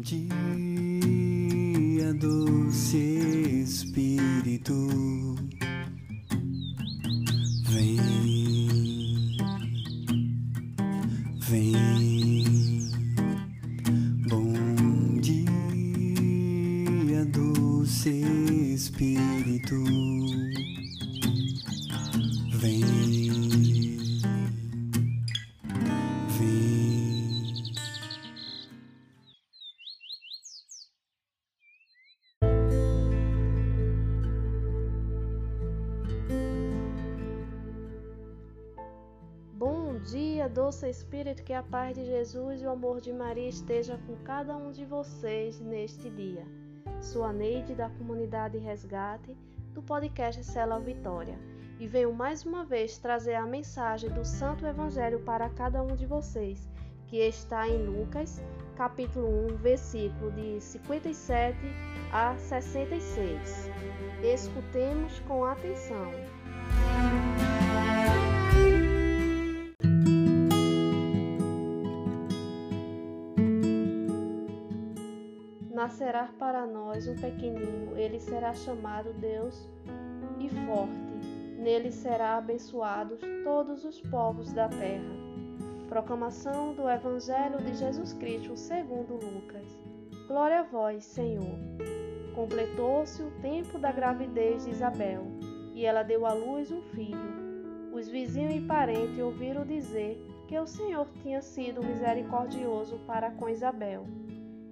dia, doce Espírito, Dia, doce Espírito, que a paz de Jesus e o amor de Maria esteja com cada um de vocês neste dia. Sou a Neide da comunidade Resgate do podcast Cela Vitória e venho mais uma vez trazer a mensagem do Santo Evangelho para cada um de vocês, que está em Lucas, capítulo 1, versículo de 57 a 66. Escutemos com atenção. Nascerá para nós um pequenino, ele será chamado Deus e forte. Nele será abençoados todos os povos da terra. Proclamação do Evangelho de Jesus Cristo segundo Lucas. Glória a vós, Senhor. Completou-se o tempo da gravidez de Isabel, e ela deu à luz um filho. Os vizinhos e parentes ouviram dizer que o Senhor tinha sido misericordioso para com Isabel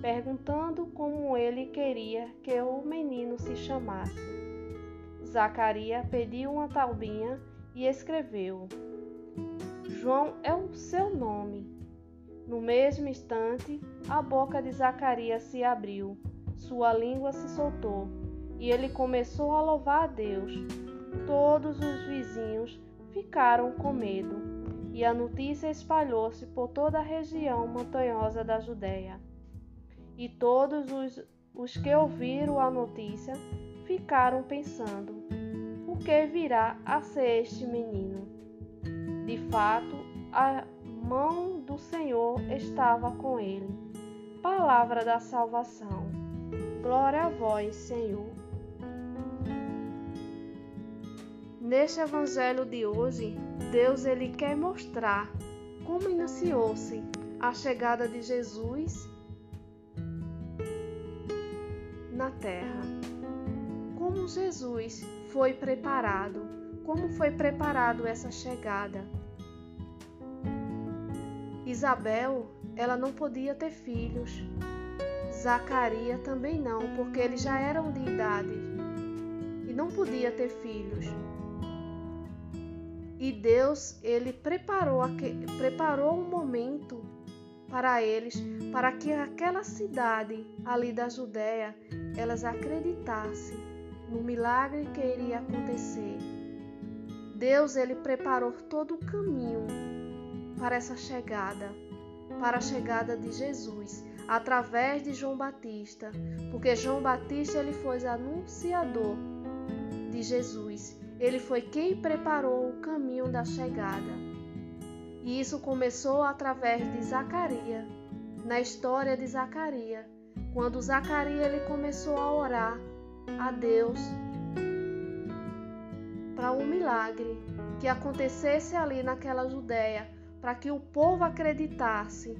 perguntando como ele queria que o menino se chamasse. Zacarias pediu uma taubinha e escreveu: João é o seu nome. No mesmo instante, a boca de Zacarias se abriu, sua língua se soltou e ele começou a louvar a Deus. Todos os vizinhos ficaram com medo e a notícia espalhou-se por toda a região montanhosa da Judéia. E todos os, os que ouviram a notícia ficaram pensando: o que virá a ser este menino? De fato, a mão do Senhor estava com ele. Palavra da salvação. Glória a vós, Senhor. Neste evangelho de hoje, Deus ele quer mostrar como iniciou-se a chegada de Jesus na terra. Como Jesus foi preparado, como foi preparado essa chegada. Isabel, ela não podia ter filhos. Zacarias também não, porque eles já eram de idade e não podia ter filhos. E Deus, ele preparou, preparou um momento para eles, para que aquela cidade ali da Judéia, elas acreditassem no milagre que iria acontecer. Deus, ele preparou todo o caminho para essa chegada, para a chegada de Jesus, através de João Batista, porque João Batista ele foi anunciador de Jesus. Ele foi quem preparou o caminho da chegada. E isso começou através de Zacarias, na história de Zacarias, quando Zacarias ele começou a orar a Deus para um milagre que acontecesse ali naquela Judéia, para que o povo acreditasse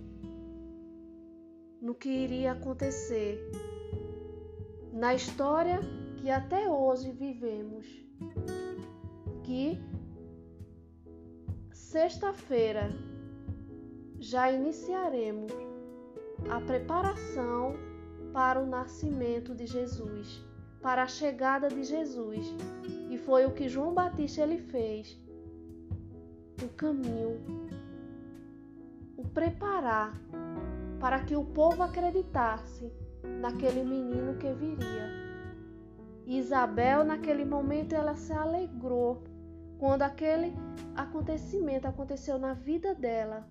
no que iria acontecer na história que até hoje vivemos que sexta-feira já iniciaremos a preparação para o nascimento de Jesus, para a chegada de Jesus. E foi o que João Batista ele fez. O caminho, o preparar para que o povo acreditasse naquele menino que viria. Isabel, naquele momento, ela se alegrou quando aquele acontecimento aconteceu na vida dela.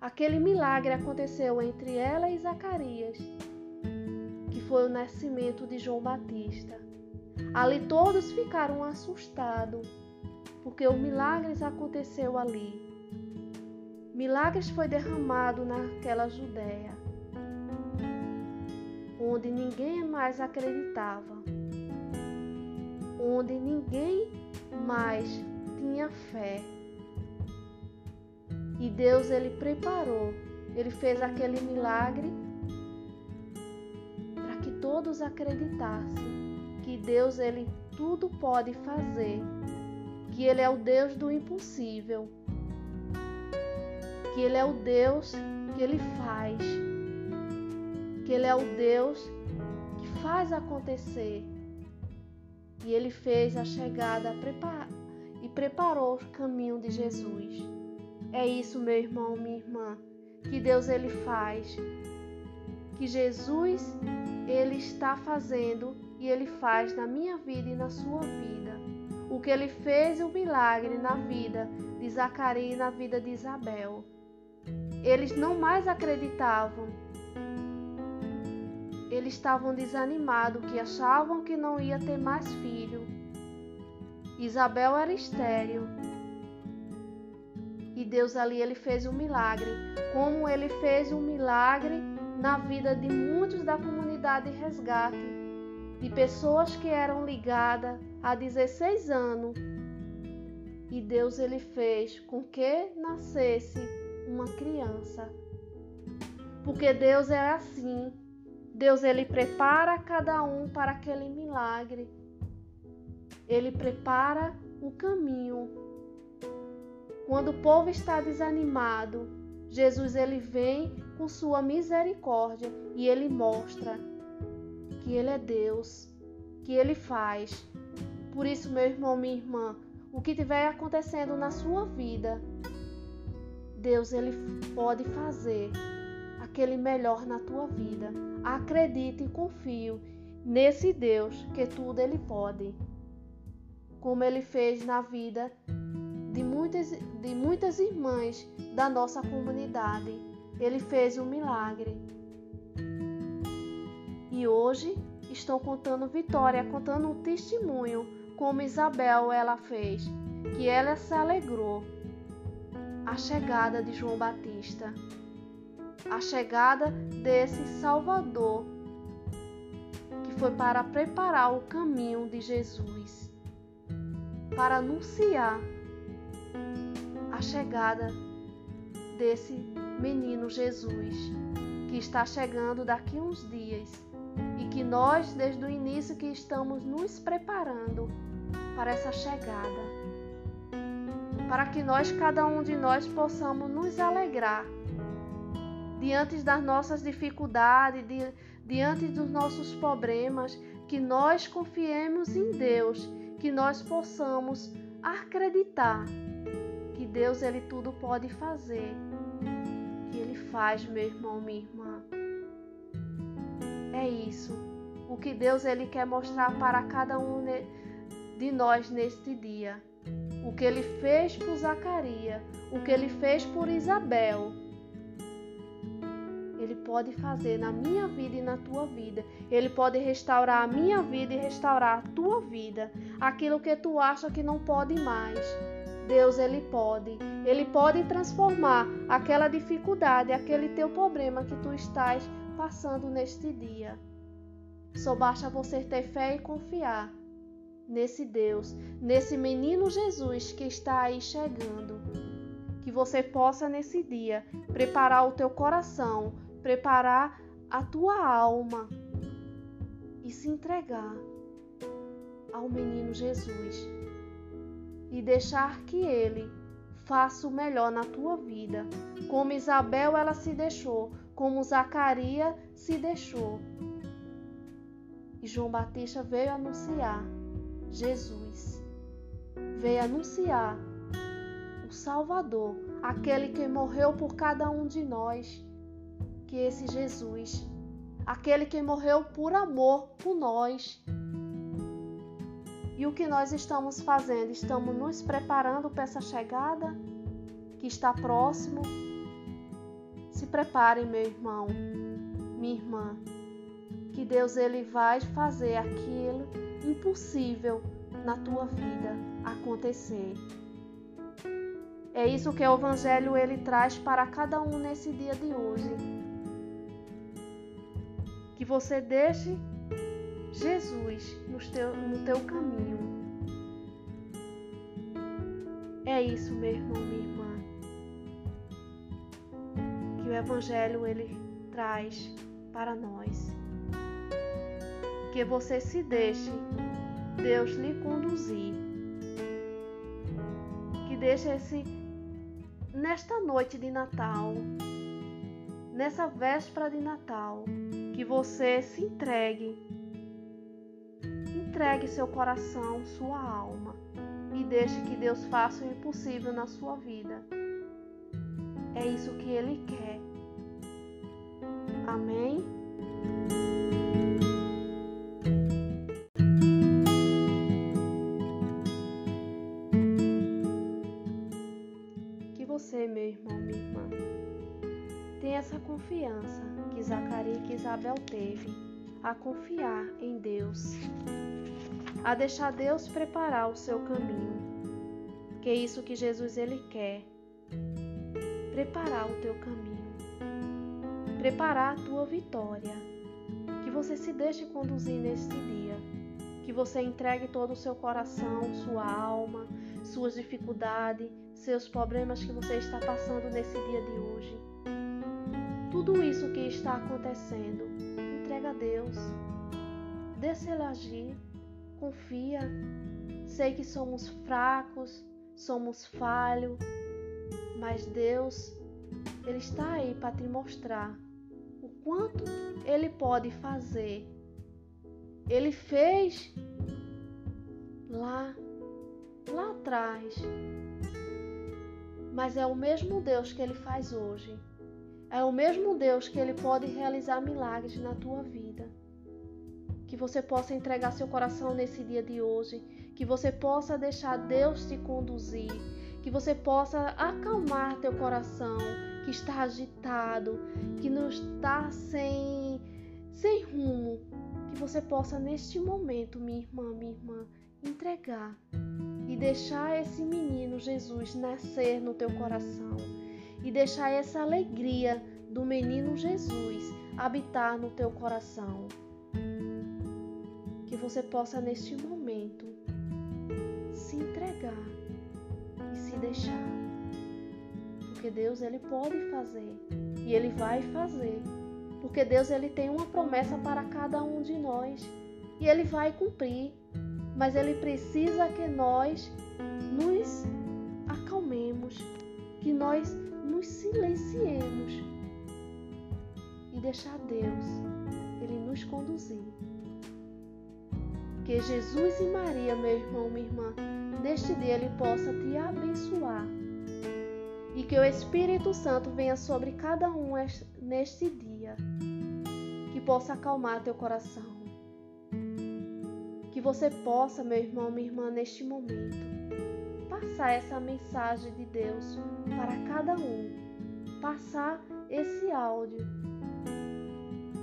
Aquele milagre aconteceu entre ela e Zacarias, foi o nascimento de João Batista. Ali todos ficaram assustados, porque o milagre aconteceu ali. Milagres foi derramado naquela Judéia, onde ninguém mais acreditava, onde ninguém mais tinha fé. E Deus ele preparou, ele fez aquele milagre todos acreditassem que Deus ele tudo pode fazer, que ele é o Deus do impossível, que ele é o Deus que ele faz, que ele é o Deus que faz acontecer. E ele fez a chegada e preparou o caminho de Jesus. É isso, meu irmão, minha irmã, que Deus ele faz, que Jesus ele está fazendo e ele faz na minha vida e na sua vida. O que ele fez o milagre na vida de Zacarias e na vida de Isabel. Eles não mais acreditavam. Eles estavam desanimados, que achavam que não ia ter mais filho. Isabel era estéril e Deus ali ele fez um milagre, como ele fez um milagre na vida de muitos da comunidade Resgate, de pessoas que eram ligadas há 16 anos. E Deus ele fez com que nascesse uma criança. Porque Deus é assim. Deus ele prepara cada um para aquele milagre. Ele prepara o caminho quando o povo está desanimado, Jesus ele vem com sua misericórdia e ele mostra que ele é Deus, que ele faz. Por isso, meu irmão, minha irmã, o que estiver acontecendo na sua vida, Deus ele pode fazer aquele melhor na tua vida. Acredite e confio nesse Deus que tudo ele pode. Como ele fez na vida de muitas, de muitas irmãs da nossa comunidade. Ele fez um milagre. E hoje estão contando vitória, contando um testemunho como Isabel ela fez, que ela se alegrou. A chegada de João Batista, a chegada desse Salvador que foi para preparar o caminho de Jesus, para anunciar a chegada desse menino Jesus, que está chegando daqui uns dias que nós, desde o início, que estamos nos preparando para essa chegada, para que nós, cada um de nós, possamos nos alegrar diante das nossas dificuldades, diante dos nossos problemas, que nós confiemos em Deus, que nós possamos acreditar que Deus ele tudo pode fazer, que ele faz, meu irmão, minha irmã. É isso. O que Deus ele quer mostrar para cada um de nós neste dia. O que ele fez por Zacarias, o que ele fez por Isabel. Ele pode fazer na minha vida e na tua vida. Ele pode restaurar a minha vida e restaurar a tua vida. Aquilo que tu acha que não pode mais. Deus ele pode, ele pode transformar aquela dificuldade, aquele teu problema que tu estás passando neste dia. Só basta você ter fé e confiar nesse Deus, nesse menino Jesus que está aí chegando. Que você possa nesse dia preparar o teu coração, preparar a tua alma e se entregar ao menino Jesus e deixar que ele faça o melhor na tua vida, como Isabel ela se deixou, como Zacarias se deixou. E João Batista veio anunciar Jesus. Veio anunciar o Salvador, aquele que morreu por cada um de nós, que esse Jesus, aquele que morreu por amor por nós, E o que nós estamos fazendo? Estamos nos preparando para essa chegada que está próximo? Se prepare, meu irmão, minha irmã, que Deus ele vai fazer aquilo impossível na tua vida acontecer. É isso que o evangelho ele traz para cada um nesse dia de hoje. Que você deixe Jesus no teu, no teu caminho. É isso, meu irmão, minha irmã. Que o evangelho ele traz para nós. Que você se deixe Deus lhe conduzir. Que deixe esse nesta noite de Natal, nessa véspera de Natal, que você se entregue, entregue seu coração, sua alma e deixe que Deus faça o impossível na sua vida. É isso que Ele quer. Amém? Essa confiança que Zacarias e Isabel teve, a confiar em Deus, a deixar Deus preparar o seu caminho, que é isso que Jesus ele quer, preparar o teu caminho, preparar a tua vitória, que você se deixe conduzir neste dia, que você entregue todo o seu coração, sua alma, suas dificuldades, seus problemas que você está passando nesse dia de hoje. Tudo isso que está acontecendo, entrega a Deus. Deixa Ele agir. Confia. Sei que somos fracos, somos falhos, mas Deus, Ele está aí para te mostrar o quanto Ele pode fazer. Ele fez lá lá atrás. Mas é o mesmo Deus que ele faz hoje. É o mesmo Deus que ele pode realizar milagres na tua vida. Que você possa entregar seu coração nesse dia de hoje, que você possa deixar Deus te conduzir, que você possa acalmar teu coração que está agitado, que não está sem sem rumo, que você possa neste momento, minha irmã, minha irmã, entregar e deixar esse menino Jesus nascer no teu coração e deixar essa alegria do menino Jesus habitar no teu coração. Que você possa neste momento se entregar e se deixar. Porque Deus ele pode fazer e ele vai fazer. Porque Deus ele tem uma promessa para cada um de nós e ele vai cumprir mas ele precisa que nós nos acalmemos, que nós nos silenciemos e deixar Deus ele nos conduzir. Que Jesus e Maria, meu irmão, minha irmã, neste dia ele possa te abençoar. E que o Espírito Santo venha sobre cada um neste dia, que possa acalmar teu coração. Você possa, meu irmão, minha irmã, neste momento, passar essa mensagem de Deus para cada um, passar esse áudio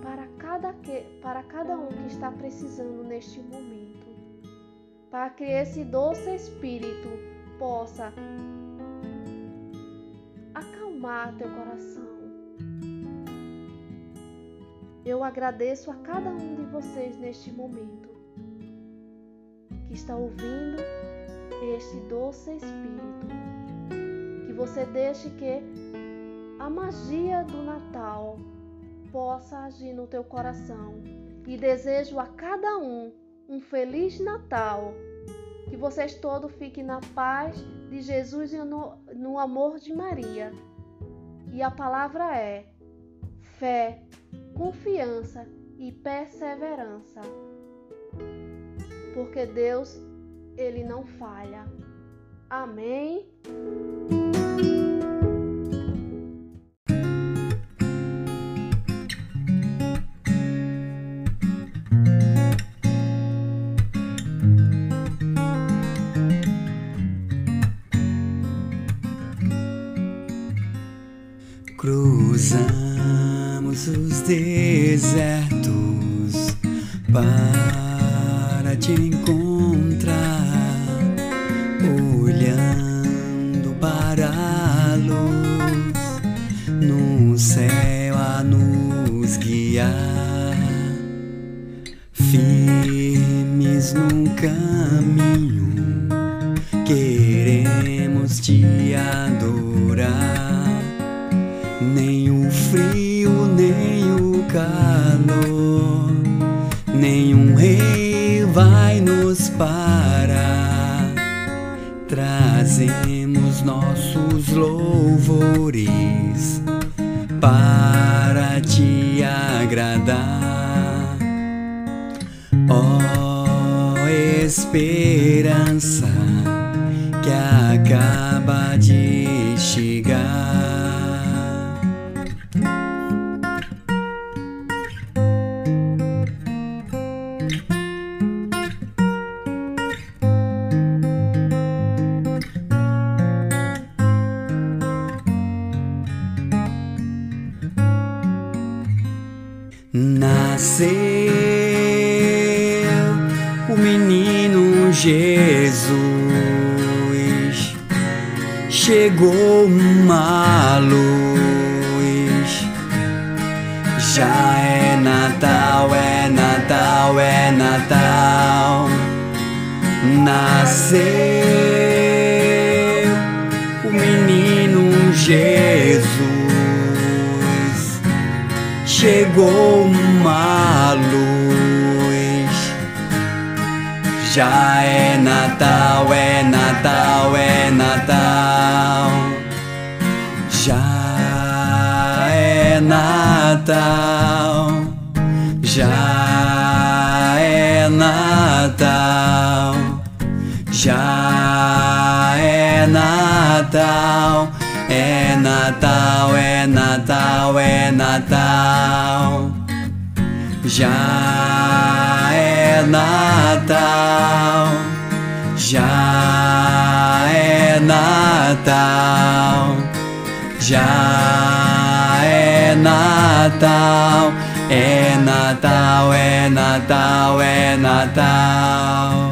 para cada, que, para cada um que está precisando neste momento, para que esse doce Espírito possa acalmar teu coração. Eu agradeço a cada um de vocês neste momento que está ouvindo este doce Espírito. Que você deixe que a magia do Natal possa agir no teu coração. E desejo a cada um um feliz Natal. Que vocês todos fiquem na paz de Jesus e no, no amor de Maria. E a palavra é fé, confiança e perseverança porque Deus, ele não falha. Amém. Cruzamos os desertos para te encontrar Trazemos nossos louvores para te agradar, ó oh, esperança que acaba de chegar. Nasceu o menino Jesus, chegou uma luz. Já é Natal, é Natal, é Natal. Nasceu chegou uma luz. Já é Natal, é Natal, é Natal. Já é Natal. Já é Natal. Já é Natal. Natal, é Natal, é Natal. Já é Natal. Já é Natal. Já é Natal. É Natal, é Natal, é Natal.